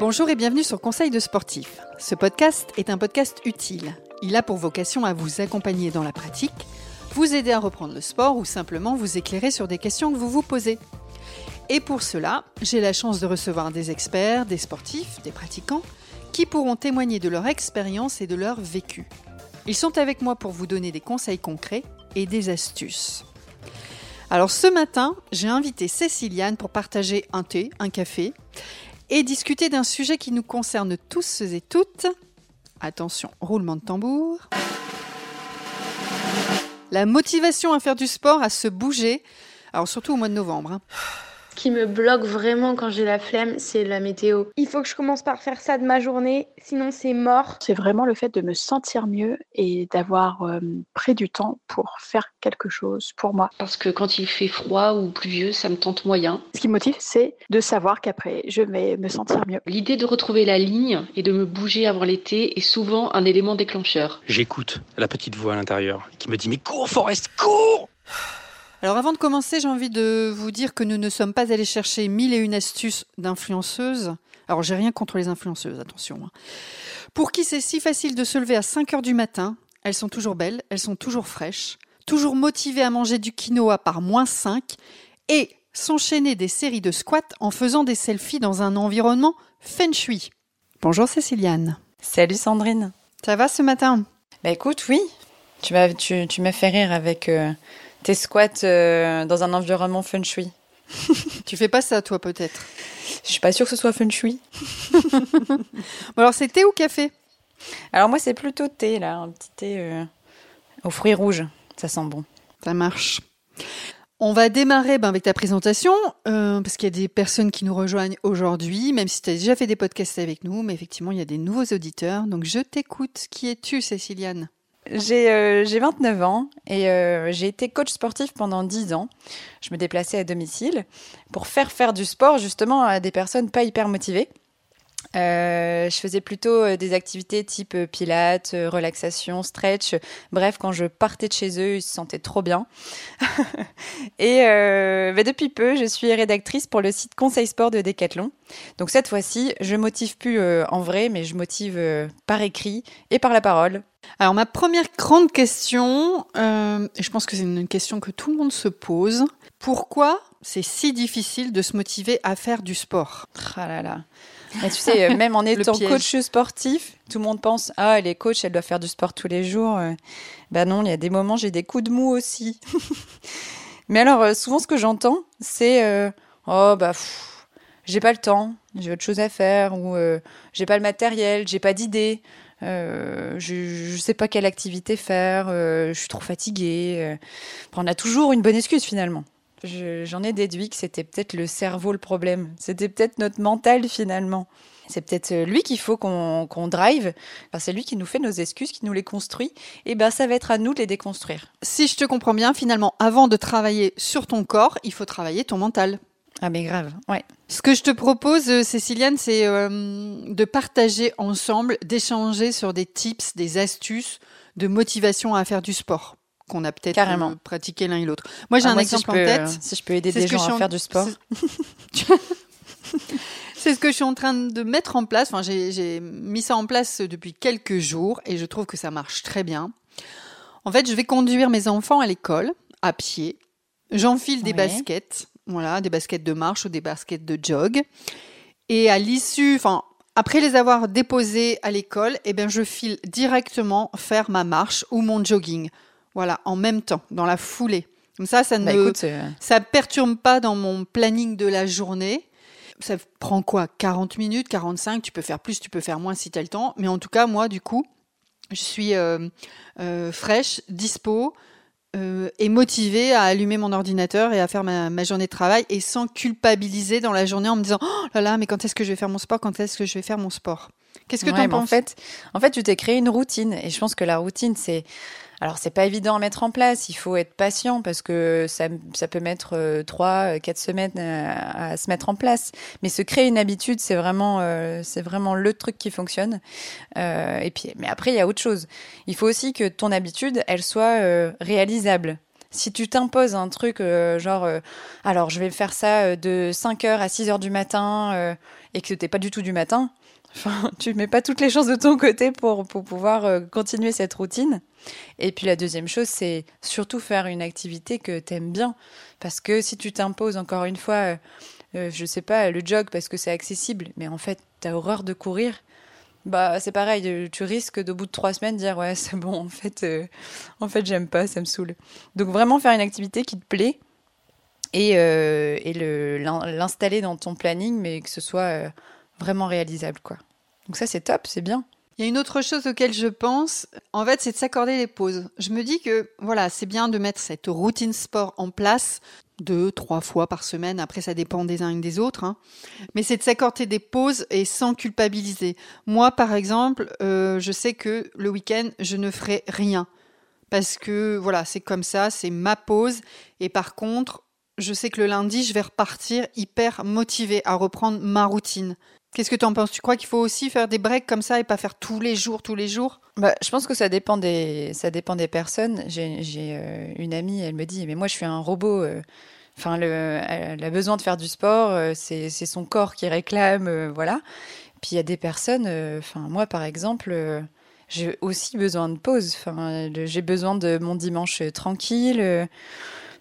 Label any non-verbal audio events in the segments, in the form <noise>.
Bonjour et bienvenue sur Conseil de sportif. Ce podcast est un podcast utile. Il a pour vocation à vous accompagner dans la pratique, vous aider à reprendre le sport ou simplement vous éclairer sur des questions que vous vous posez. Et pour cela, j'ai la chance de recevoir des experts, des sportifs, des pratiquants, qui pourront témoigner de leur expérience et de leur vécu. Ils sont avec moi pour vous donner des conseils concrets et des astuces. Alors ce matin, j'ai invité Céciliane pour partager un thé, un café et discuter d'un sujet qui nous concerne tous et toutes. Attention, roulement de tambour. La motivation à faire du sport, à se bouger, alors surtout au mois de novembre. hein. Ce qui me bloque vraiment quand j'ai la flemme, c'est la météo. Il faut que je commence par faire ça de ma journée, sinon c'est mort. C'est vraiment le fait de me sentir mieux et d'avoir euh, pris du temps pour faire quelque chose pour moi. Parce que quand il fait froid ou pluvieux, ça me tente moyen. Ce qui me motive, c'est de savoir qu'après, je vais me sentir mieux. L'idée de retrouver la ligne et de me bouger avant l'été est souvent un élément déclencheur. J'écoute la petite voix à l'intérieur qui me dit Mais cours, Forest, cours Alors avant de commencer, j'ai envie de vous dire que nous ne sommes pas allés chercher mille et une astuces d'influenceuses. Alors j'ai rien contre les influenceuses, attention. hein. Pour qui c'est si facile de se lever à 5 heures du matin, elles sont toujours belles, elles sont toujours fraîches, toujours motivées à manger du quinoa par moins 5 et s'enchaîner des séries de squats en faisant des selfies dans un environnement feng shui. Bonjour Céciliane. Salut Sandrine. Ça va ce matin? Bah écoute, oui, tu m'as tu, tu m'as fait rire avec euh, tes squats euh, dans un environnement feng shui. <laughs> Tu fais pas ça toi peut-être? Je suis pas sûre que ce soit feng shui. <laughs> Bon alors c'est thé ou café? Alors moi c'est plutôt thé là, un petit thé euh, aux fruits rouges, ça sent bon. Ça marche. On va démarrer ben, avec ta présentation, euh, parce qu'il y a des personnes qui nous rejoignent aujourd'hui, même si tu as déjà fait des podcasts avec nous, mais effectivement, il y a des nouveaux auditeurs. Donc, je t'écoute. Qui es-tu, Céciliane? J'ai euh, j'ai 29 ans et euh, j'ai été coach sportif pendant 10 ans. Je me déplaçais à domicile pour faire faire du sport justement à des personnes pas hyper motivées. Euh, je faisais plutôt euh, des activités type euh, pilates, relaxation, stretch. Bref, quand je partais de chez eux, ils se sentaient trop bien. <laughs> et euh, bah, depuis peu, je suis rédactrice pour le site Conseil Sport de Decathlon. Donc cette fois-ci, je motive plus euh, en vrai, mais je motive par écrit et par la parole. Alors, ma première grande question, et je pense que c'est une question que tout le monde se pose. Pourquoi c'est si difficile de se motiver à faire du sport? Ah là là. Et tu sais, euh, même en <laughs> étant coach sportif, tout le monde pense ah elle est coach, elle doit faire du sport tous les jours. Ben non, il y a des moments j'ai des coups de mou aussi. <laughs> Mais alors euh, souvent ce que j'entends c'est euh, oh bah j'ai pas le temps, j'ai autre chose à faire ou euh, j'ai pas le matériel, j'ai pas d'idée. euh, je, sais pas quelle activité faire, je suis trop fatiguée. Enfin, on a toujours une bonne excuse finalement. Je- J'en ai déduit que c'était peut-être le cerveau le problème. C'était peut-être notre mental finalement. C'est peut-être euh, lui qu'il faut qu'on qu'on drive. Enfin, c'est lui qui nous fait nos excuses, qui nous les construit. Et ben, ça va être à nous de les déconstruire. Si je te comprends bien, finalement, avant de travailler sur ton corps, il faut travailler ton mental. Ah mais grave, ouais. Ce que je te propose, euh, Céciliane, c'est euh, de partager ensemble, d'échanger sur des tips, des astuces de motivation à faire du sport qu'on a peut-être Carrément. pratiqué l'un et l'autre. Moi, j'ai Ah, un moi, si exemple peux, en tête. euh, si je peux aider des gens à en- faire du sport. <laughs> C'est ce que je suis en train de mettre en place. Enfin, j'ai j'ai mis ça en place depuis quelques jours et je trouve que ça marche très bien. En fait, je vais conduire mes enfants à l'école à pied. J'enfile des Ouais. baskets, voilà, des baskets de marche ou des baskets de jog. Et à l'issue, enfin, après les avoir déposés à l'école, eh bien, je file directement faire ma marche ou mon jogging. Voilà, en même temps, dans la foulée. Comme ça, ça ne Bah, me, écoute, euh, ça perturbe pas dans mon planning de la journée. Ça prend quoi 40 minutes, 45 Tu peux faire plus, tu peux faire moins si tu as le temps. Mais en tout cas, moi, du coup, je suis euh, euh, fraîche, dispo euh, et motivée à allumer mon ordinateur et à faire ma, ma journée de travail et sans culpabiliser dans la journée en me disant Oh là là, mais quand est-ce que je vais faire mon sport? Quand est-ce que je vais faire mon sport? Qu'est-ce que tu en bah, en penses? fait, en fait, tu t'es créé une routine et je pense que la routine, c'est alors c'est pas évident à mettre en place. Il faut être patient parce que ça, ça peut mettre euh, trois, euh, quatre semaines à, à se mettre en place. Mais se créer une habitude, c'est vraiment, euh, c'est vraiment le truc qui fonctionne. Euh, et puis, mais après, il y a autre chose. Il faut aussi que ton habitude, elle soit euh, réalisable. Si tu t'imposes un truc euh, genre, euh, alors je vais faire ça euh, de 5h à 6h du matin euh, et que t'es pas du tout du matin, enfin, tu mets pas toutes les chances de ton côté pour, pour pouvoir euh, continuer cette routine. Et puis la deuxième chose, c'est surtout faire une activité que t'aimes bien. Parce que si tu t'imposes encore une fois, euh, euh, je sais pas, le jog parce que c'est accessible, mais en fait, t'as horreur de courir, bah c'est pareil, euh, tu risques d'au bout de trois semaines dire ouais <laughs> c'est bon en fait, euh, en fait j'aime pas, ça me saoule. Donc vraiment faire une activité qui te plaît et, et le, l'in- l'installer dans ton planning, mais que ce soit vraiment réalisable quoi. Donc ça c'est top, c'est bien. Il y a une autre chose auquel je pense, en fait, c'est de s'accorder les pauses. Je me dis que, voilà, c'est bien de mettre cette routine sport en place deux, trois fois par semaine. Après, ça dépend des uns et des autres. hein. Mais c'est de s'accorder des pauses et sans culpabiliser. Moi, par exemple, euh, je sais que le week-end, je ne ferai rien. Parce que, voilà, c'est comme ça, c'est ma pause. Et par contre, je sais que le lundi, je vais repartir hyper motivée à reprendre ma routine. Qu'est-ce que tu en penses? Tu crois qu'il faut aussi faire des breaks comme ça et pas faire tous les jours, tous les jours? Bah, je pense que ça dépend des, ça dépend des personnes. J'ai, euh, une amie, elle me dit, mais moi je suis un robot. euh, Enfin, le, elle a besoin de faire du sport, euh, c'est, son corps qui réclame, euh, voilà. Puis il y a des personnes, enfin moi par exemple, j'ai aussi besoin de pause. J'ai besoin de mon dimanche tranquille.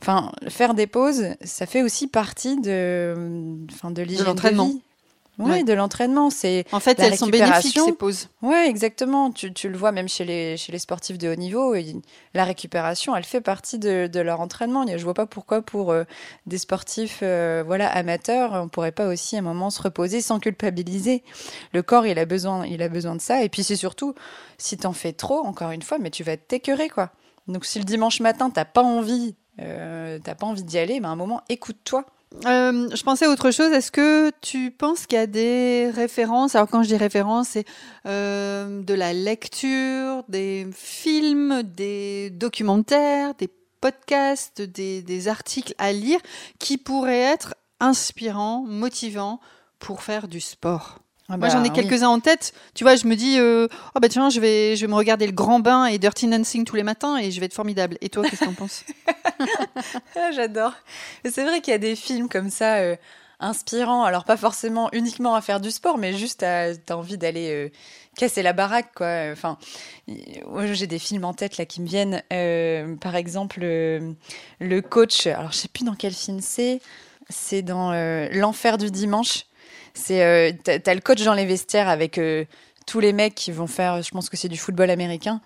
Enfin, faire des pauses, ça fait aussi partie de, enfin, de l'hygiène de l'entraînement. Ouais, Ouais. de l'entraînement. C'est En fait, La elles sont bénéfiques, récupération. ces pauses. Ouais, exactement. Tu, tu le vois même chez les, chez les sportifs de haut niveau. la récupération, elle fait partie de, de leur entraînement. Je vois pas pourquoi pour euh, des sportifs euh, voilà, amateurs, on pourrait pas aussi à un moment se reposer sans culpabiliser. Le corps, il a besoin, il a besoin de ça. Et puis c'est surtout, si t'en fais trop, encore une fois, mais tu vas t'écœurer, quoi. Donc si le dimanche matin, t'as pas envie, euh, t'as pas envie d'y aller, mais à un moment, écoute-toi. Euh, je pensais à autre chose. Est-ce que tu penses qu'il y a des références? Alors, quand je dis références, c'est euh, de la lecture, des films, des documentaires, des podcasts, des, des articles à lire qui pourraient être inspirants, motivants pour faire du sport Ah Moi, bah, j'en ai oui. quelques-uns en tête. Tu vois, je me dis, euh, oh bah tiens, je vais, je vais me regarder le Grand Bain et Dirty Dancing tous les matins et je vais être formidable. Et toi, qu'est-ce que t'en penses? <laughs> Ah, J'adore. C'est vrai qu'il y a des films comme ça euh, inspirants. Alors pas forcément uniquement à faire du sport, mais juste à t'as envie d'aller euh, casser la baraque, quoi. Enfin, j'ai des films en tête là qui me viennent. Euh, par exemple, euh, le coach. Alors je sais plus dans quel film c'est. C'est dans L'enfer du dimanche. C'est euh, t'as le coach dans les vestiaires avec euh, tous les mecs qui vont faire. Je pense que c'est du football américain.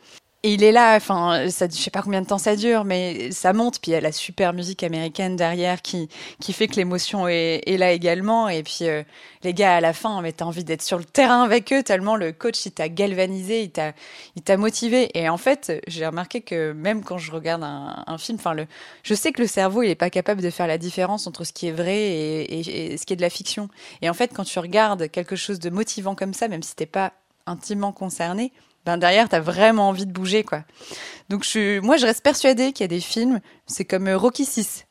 Et il est là, enfin, ça, je sais pas combien de temps ça dure, mais ça monte. Puis il y a la super musique américaine derrière qui, qui fait que l'émotion est, là également. Et puis euh, les gars, à la fin, mais t'as envie d'être sur le terrain avec eux tellement le coach il t'a galvanisé, il t'a, motivé. Et en fait, j'ai remarqué que même quand je regarde un, film, enfin, le, je sais que le cerveau il est pas capable de faire la différence entre ce qui est vrai et, et- et ce qui est de la fiction. Et en fait, quand tu regardes quelque chose de motivant comme ça, même si t'es pas intimement concerné, ben derrière, t'as vraiment envie de bouger, quoi. Donc, je moi, je reste persuadée qu'il y a des films, c'est comme euh, Rocky 6.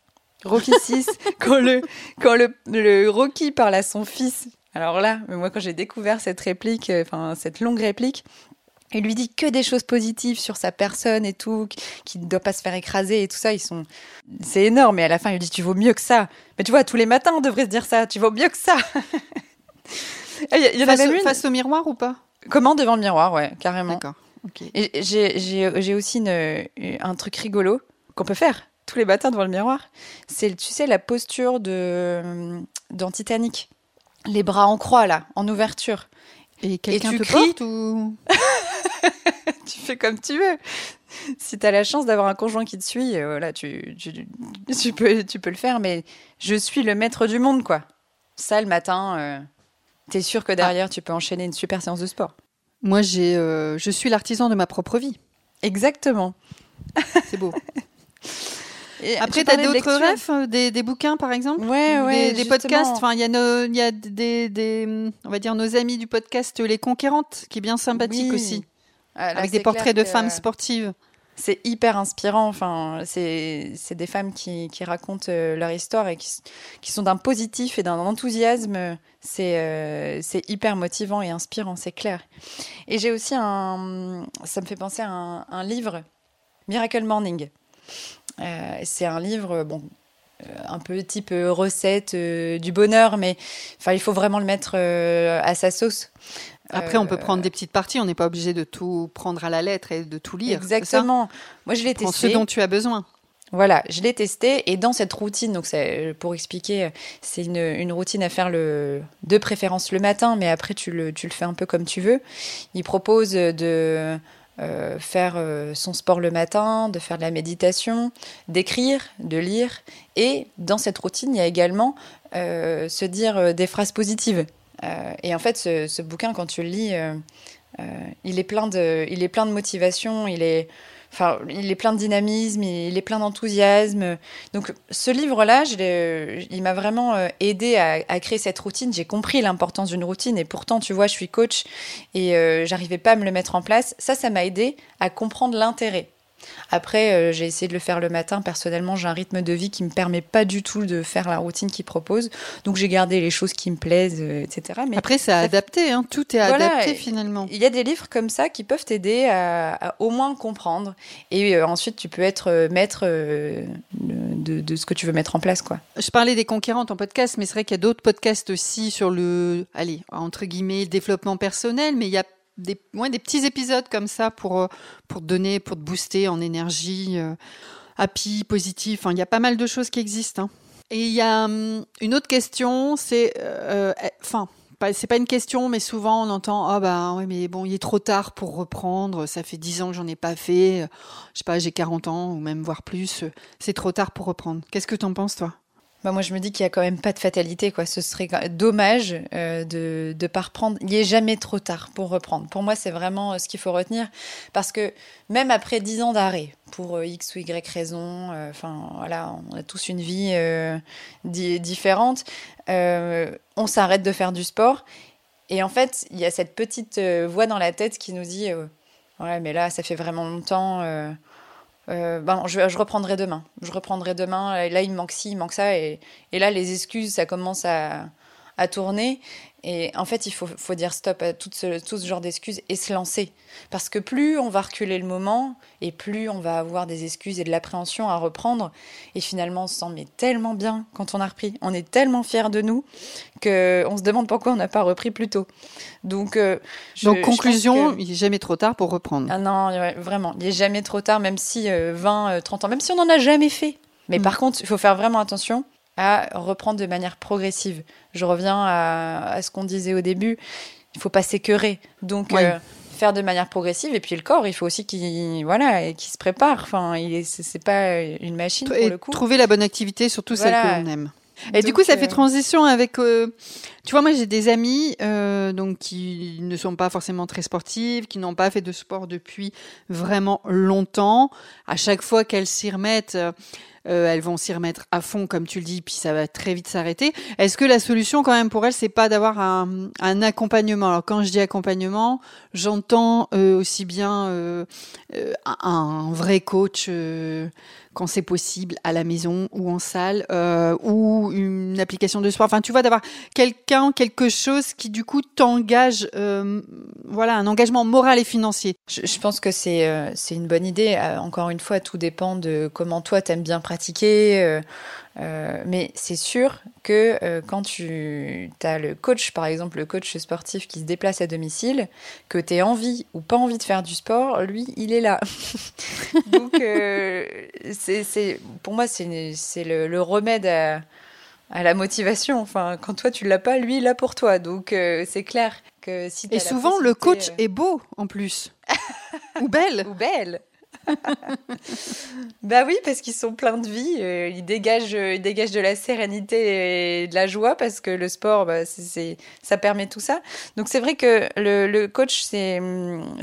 Rocky 6, <laughs> quand le, quand le, le Rocky parle à son fils. Alors là, moi, quand j'ai découvert cette réplique, euh, enfin, cette longue réplique, il lui dit que des choses positives sur sa personne et tout, qu'il ne doit pas se faire écraser et tout ça. Ils sont, c'est énorme. Et à la fin, il lui dit, tu vaux mieux que ça. Mais tu vois, tous les matins, on devrait se dire ça. Tu vaux mieux que ça. <laughs> Il y, il y en a même une. face au miroir ou pas? Comment devant le miroir, ouais, carrément. D'accord. Et j'ai, aussi une- un truc rigolo qu'on peut faire tous les matins devant le miroir. C'est, tu sais, la posture de, dans Titanic. Les bras en croix, là, en ouverture. Et quelqu'un te cries porte ou? <laughs> Tu fais comme tu veux. Si tu as la chance d'avoir un conjoint qui te suit, euh, voilà, tu, tu, tu peux, tu peux le faire. Mais je suis le maître du monde, quoi. Ça, le matin, euh, t'es sûr que derrière, tu peux enchaîner une super séance de sport. Moi, j'ai, euh, je suis l'artisan de ma propre vie. Exactement. <laughs> C'est beau. Et Après, tu de d'autres rêves, euh, des, des bouquins par exemple Ouais, Ou ouais. des, podcasts. Enfin, il y a, nos, y a des, des, on va dire nos amis du podcast Les Conquérantes, qui est bien sympathique Oui. aussi, Ah, là, avec des portraits de femmes sportives. C'est hyper inspirant. Enfin, c'est des femmes qui, qui racontent euh, leur histoire et qui, qui sont d'un positif et d'un enthousiasme. C'est euh, c'est hyper motivant et inspirant, c'est clair. Et j'ai aussi un. Ça me fait penser à un, livre, Miracle Morning. c'est un livre, bon, un peu type recette du bonheur, mais il faut vraiment le mettre à sa sauce. Après, on peut prendre des petites parties. On n'est pas obligé de tout prendre à la lettre et de tout lire. Exactement. Moi, je l'ai testé. ce dont tu as besoin. Voilà, je l'ai testé et dans cette routine, donc pour expliquer, c'est une, routine à faire le, de préférence le matin, mais après tu le, tu le fais un peu comme tu veux. Il propose de euh, faire euh, son sport le matin, de faire de la méditation, d'écrire, de lire, et dans cette routine, il y a également euh, se dire des phrases positives. Et en fait, ce, bouquin, quand tu le lis, il est plein de, il est plein de motivation, il est Enfin, il est plein de dynamisme, il est plein d'enthousiasme. Donc, ce livre-là, il m'a vraiment euh, aidé à, créer cette routine. J'ai compris l'importance d'une routine et pourtant, tu vois, je suis coach et euh, j'arrivais pas à me le mettre en place. Ça, ça m'a aidé à comprendre l'intérêt après, euh, j'ai essayé de le faire le matin. Personnellement, j'ai un rythme de vie qui me permet pas du tout de faire la routine qu'il propose. Donc, j'ai gardé les choses qui me plaisent, euh, etc. Mais après, c'est adapté. Hein. Tout est adapté finalement. Il y a des livres comme ça qui peuvent t'aider à, au moins comprendre. Et euh, ensuite, tu peux être maître de, de, ce que tu veux mettre en place, quoi. Je parlais des conquérantes en podcast, mais c'est vrai qu'il y a d'autres podcasts aussi sur le, allez, entre guillemets, développement personnel. Mais il y a des, des petits épisodes comme ça pour, euh, pour te donner, pour te booster en énergie, euh, happy, positif. il y a pas mal de choses qui existent. Hein. Et il y a hum, une autre question, c'est, euh, enfin, c'est pas une question, mais souvent on entend ah bah ouais mais bon il est trop tard pour reprendre, ça fait 10 ans que j'en ai pas fait, je sais pas j'ai 40 ans ou même voire plus, c'est trop tard pour reprendre. Qu'est-ce que tu en penses toi? Bah moi, je me dis qu'il y a quand même pas de fatalité, quoi. Ce serait dommage euh, de ne pas reprendre. Il n'est jamais trop tard pour reprendre. Pour moi, c'est vraiment euh, ce qu'il faut retenir. Parce que même après dix ans d'arrêt, pour euh, X ou Y raison, enfin, voilà, on a tous une vie différente, on s'arrête de faire du sport. Et en fait, il y a cette petite voix dans la tête qui nous dit Ouais, mais là, ça fait vraiment longtemps euh, ben, je, je, reprendrai demain. Je reprendrai demain. Là, il manque ci, il manque ça. Et, et là, les excuses, ça commence à, à tourner. Et en fait, il faut, faut dire stop à tout ce, tout ce genre d'excuses et se lancer. Parce que plus on va reculer le moment, et plus on va avoir des excuses et de l'appréhension à reprendre. Et finalement, on se sent mais tellement bien quand on a repris. On est tellement fiers de nous qu'on se demande pourquoi on n'a pas repris plus tôt. Donc, euh, Donc conclusion, il n'est jamais trop tard pour reprendre. Ah non, vraiment, il n'est jamais trop tard, même si 20, euh, 30 euh, ans, même si on n'en a jamais fait. Mais mm. par contre, il faut faire vraiment attention à reprendre de manière progressive. Je reviens à, ce qu'on disait au début, il faut pas s'écœurer. Donc, euh, faire de manière progressive. Et puis le corps, il faut aussi qu'il voilà, qu'il se prépare. Enfin, c'est pas une machine pour le coup. Trouver la bonne activité, surtout celle que l'on aime. Et du coup, ça fait euh, transition avec. Euh, tu vois, moi, j'ai des amis donc qui ne sont pas forcément très sportives, qui n'ont pas fait de sport depuis vraiment longtemps. À chaque fois qu'elles s'y remettent, euh, elles vont s'y remettre à fond, comme tu le dis, puis ça va très vite s'arrêter. Est-ce que la solution, quand même, pour elles, c'est pas d'avoir un, un, accompagnement? Alors, quand je dis accompagnement, j'entends euh, aussi bien euh, un, vrai coach quand c'est possible à la maison ou en salle euh, ou une application de sport. Enfin, tu vois, d'avoir quelqu'un, quelque chose qui du coup t'engage, euh, voilà, un engagement moral et financier. Je, pense que c'est euh, c'est une bonne idée. encore une fois, tout dépend de comment toi t'aimes bien. Euh, mais c'est sûr que euh, quand tu as le coach, par exemple le coach sportif qui se déplace à domicile, que tu aies envie ou pas envie de faire du sport, lui, il est là. <laughs> Donc, euh, c'est, pour moi, c'est, le, le, remède à, à, la motivation. Enfin, quand toi, tu l'as pas, lui, il l'a pour toi. Donc, c'est clair que si Et souvent, le coach est beau en plus. <laughs> ou belle. Ou belle. <laughs> bah oui, parce qu'ils sont pleins de vie. Euh, ils, dégagent, euh, ils dégagent de la sérénité et de la joie parce que le sport, bah, c'est, ça permet tout ça. Donc c'est vrai que le, coach, c'est,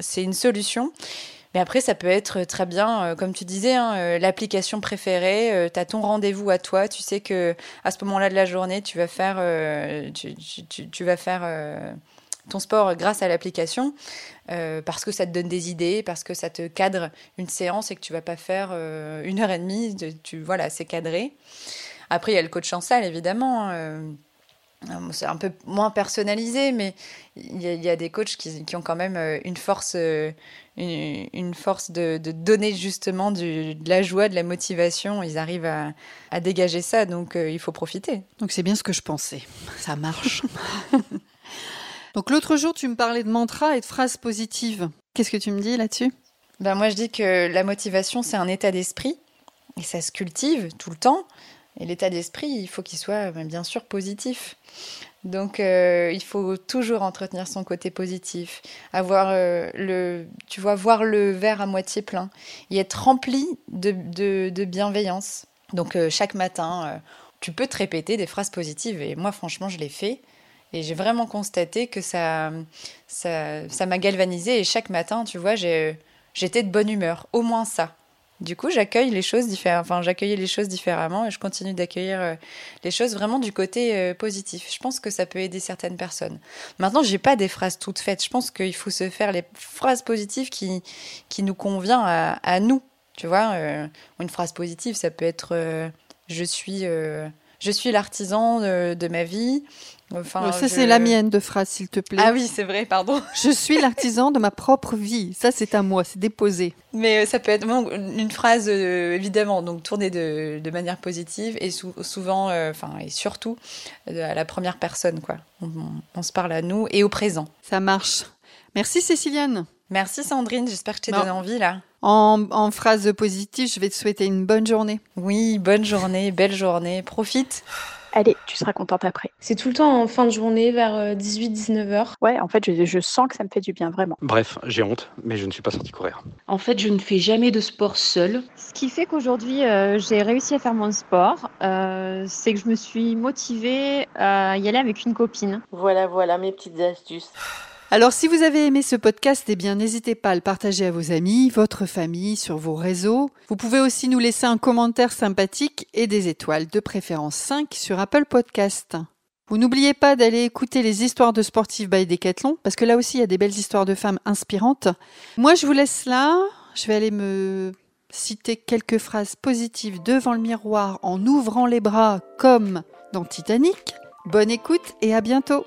c'est une solution. Mais après, ça peut être très bien, euh, comme tu disais, hein, l'application préférée. tu as ton rendez-vous à toi. Tu sais que à ce moment-là de la journée, tu vas faire, tu, vas faire ton sport grâce à l'application. Euh, parce que ça te donne des idées, parce que ça te cadre une séance et que tu vas pas faire euh, une heure et demie. tu, voilà, c'est cadré. Après, il y a le coach en salle, évidemment. Euh, C'est un peu moins personnalisé, mais il y, a- il y a des coachs qui, qui ont quand même une force, une, une force de, de donner justement du- de la joie, de la motivation. Ils arrivent à, à dégager ça, donc il faut profiter. Donc c'est bien ce que je pensais. Ça marche. <laughs> Donc l'autre jour, tu me parlais de mantra et de phrases positives. Qu'est-ce que tu me dis là-dessus? Ben moi, je dis que la motivation, c'est un état d'esprit et ça se cultive tout le temps. Et l'état d'esprit, il faut qu'il soit ben, bien sûr positif. Donc, euh, il faut toujours entretenir son côté positif, avoir euh, le, tu vois, voir le verre à moitié plein et être rempli de, de, bienveillance. Donc, euh, chaque matin, tu peux te répéter des phrases positives. Et moi, franchement, je l'ai fait. Et j'ai vraiment constaté que ça, ça, ça m'a galvanisé. Et chaque matin, tu vois, j'étais de bonne humeur. Au moins ça. Du coup, j'accueille les choses différemment. Enfin, j'accueillais les choses différemment et je continue d'accueillir euh, les choses vraiment du côté euh, positif. Je pense que ça peut aider certaines personnes. Maintenant, j'ai pas des phrases toutes faites. Je pense qu'il faut se faire les phrases positives qui, qui nous convient à, nous. Tu vois, euh, une phrase positive, ça peut être je suis, je suis l'artisan de, de ma vie. Enfin, Ça, je- c'est la mienne de phrase, s'il te plaît. Ah oui, c'est vrai, pardon. <laughs> Je suis l'artisan de ma propre vie. Ça, c'est à moi, c'est déposé. Mais euh, ça peut être bon, une phrase, euh, évidemment, donc tournée de, de manière positive et sou- souvent, euh, enfin, et surtout, à la première personne, quoi. On, on- on se parle à nous et au présent. Ça marche. Merci Céciliane. Merci Sandrine, j'espère que je t'ai Non. donné envie là. En, en phrase positive, je vais te souhaiter une bonne journée. Oui, bonne journée, belle journée, profite. Allez, tu seras contente après. C'est tout le temps en fin de journée vers 18-19 heures. Ouais, en fait, je, je sens que ça me fait du bien, vraiment. Bref, j'ai honte, mais je ne suis pas sorti courir. En fait, je ne fais jamais de sport seul. Ce qui fait qu'aujourd'hui, euh, j'ai réussi à faire mon sport, euh, c'est que je me suis motivée à y aller avec une copine. Voilà, voilà mes petites astuces. Alors, si vous avez aimé ce podcast, eh bien, n'hésitez pas à le partager à vos amis, votre famille, sur vos réseaux. Vous pouvez aussi nous laisser un commentaire sympathique et des étoiles, de préférence 5 sur Apple Podcast. Vous n'oubliez pas d'aller écouter les histoires de sportifs by Decathlon, parce que là aussi, il y a des belles histoires de femmes inspirantes. Moi, je vous laisse là. Je vais aller me citer quelques phrases positives devant le miroir en ouvrant les bras comme dans Titanic. Bonne écoute et à bientôt